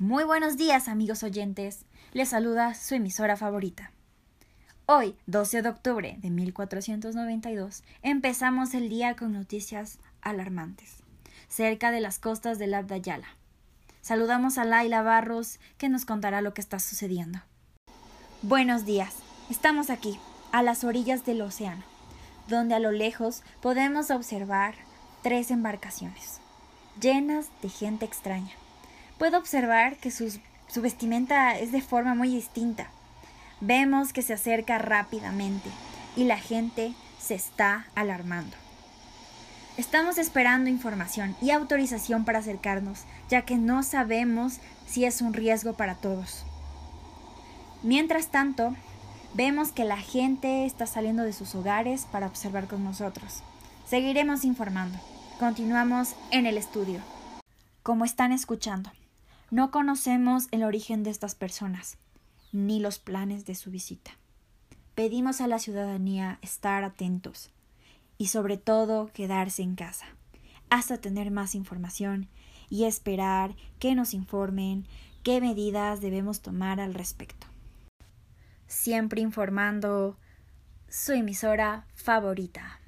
Muy buenos días amigos oyentes, les saluda su emisora favorita. Hoy, 12 de octubre de 1492, empezamos el día con noticias alarmantes, cerca de las costas del Abdayala. Saludamos a Laila Barros, que nos contará lo que está sucediendo. Buenos días, estamos aquí, a las orillas del océano, donde a lo lejos podemos observar tres embarcaciones, llenas de gente extraña. Puedo observar que su vestimenta es de forma muy distinta. Vemos que se acerca rápidamente y la gente se está alarmando. Estamos esperando información y autorización para acercarnos, ya que no sabemos si es un riesgo para todos. Mientras tanto, vemos que la gente está saliendo de sus hogares para observar con nosotros. Seguiremos informando. Continuamos en el estudio. Como están escuchando, no conocemos el origen de estas personas, ni los planes de su visita. Pedimos a la ciudadanía estar atentos y sobre todo quedarse en casa, hasta tener más información y esperar que nos informen qué medidas debemos tomar al respecto. Siempre informando su emisora favorita.